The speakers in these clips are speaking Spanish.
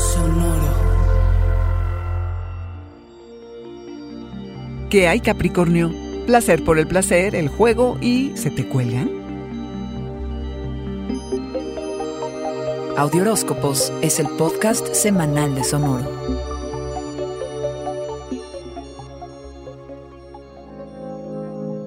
Sonoro. ¿Qué hay, Capricornio? Placer por el placer, el juego y ¿se te cuelgan? Audioróscopos es el podcast semanal de Sonoro.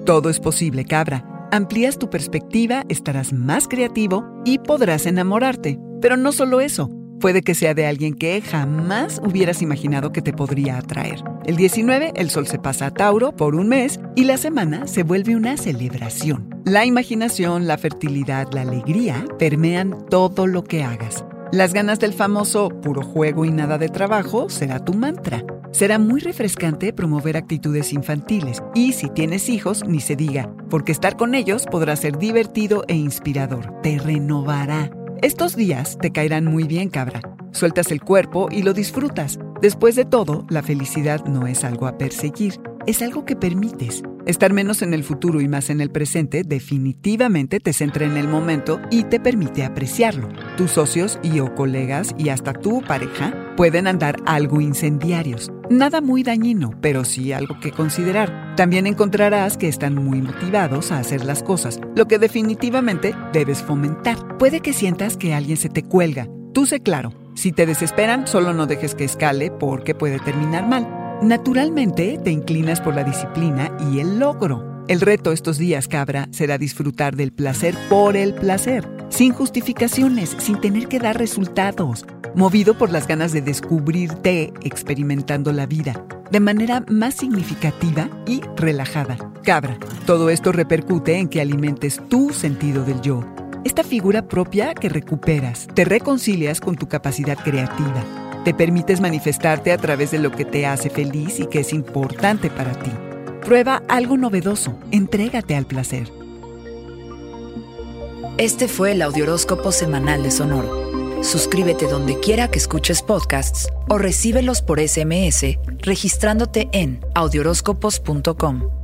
Todo es posible, cabra. Amplías tu perspectiva, estarás más creativo y podrás enamorarte. Pero no solo eso. Puede que sea de alguien que jamás hubieras imaginado que te podría atraer. El 19, el sol se pasa a Tauro por un mes y la semana se vuelve una celebración. La imaginación, la fertilidad, la alegría permean todo lo que hagas. Las ganas del famoso puro juego y nada de trabajo será tu mantra. Será muy refrescante promover actitudes infantiles y si tienes hijos, ni se diga, porque estar con ellos podrá ser divertido e inspirador. Te renovará. Estos días te caerán muy bien, cabra. Sueltas el cuerpo y lo disfrutas. Después de todo, la felicidad no es algo a perseguir, es algo que permites. Estar menos en el futuro y más en el presente definitivamente te centra en el momento y te permite apreciarlo. Tus socios y o colegas y hasta tu pareja pueden andar algo incendiarios. Nada muy dañino, pero sí algo que considerar. También encontrarás que están muy motivados a hacer las cosas, lo que definitivamente debes fomentar. Puede que sientas que alguien se te cuelga. Tú sé claro. Si te desesperan, solo no dejes que escale porque puede terminar mal. Naturalmente te inclinas por la disciplina y el logro. El reto estos días, cabra, será disfrutar del placer por el placer, sin justificaciones, sin tener que dar resultados, movido por las ganas de descubrirte experimentando la vida de manera más significativa y relajada. Cabra, todo esto repercute en que alimentes tu sentido del yo, esta figura propia que recuperas, te reconcilias con tu capacidad creativa te permites manifestarte a través de lo que te hace feliz y que es importante para ti. Prueba algo novedoso, entrégate al placer. Este fue el Audioróscopo Semanal de Sonoro. Suscríbete donde quiera que escuches podcasts o recíbelos por SMS registrándote en audioróscopos.com.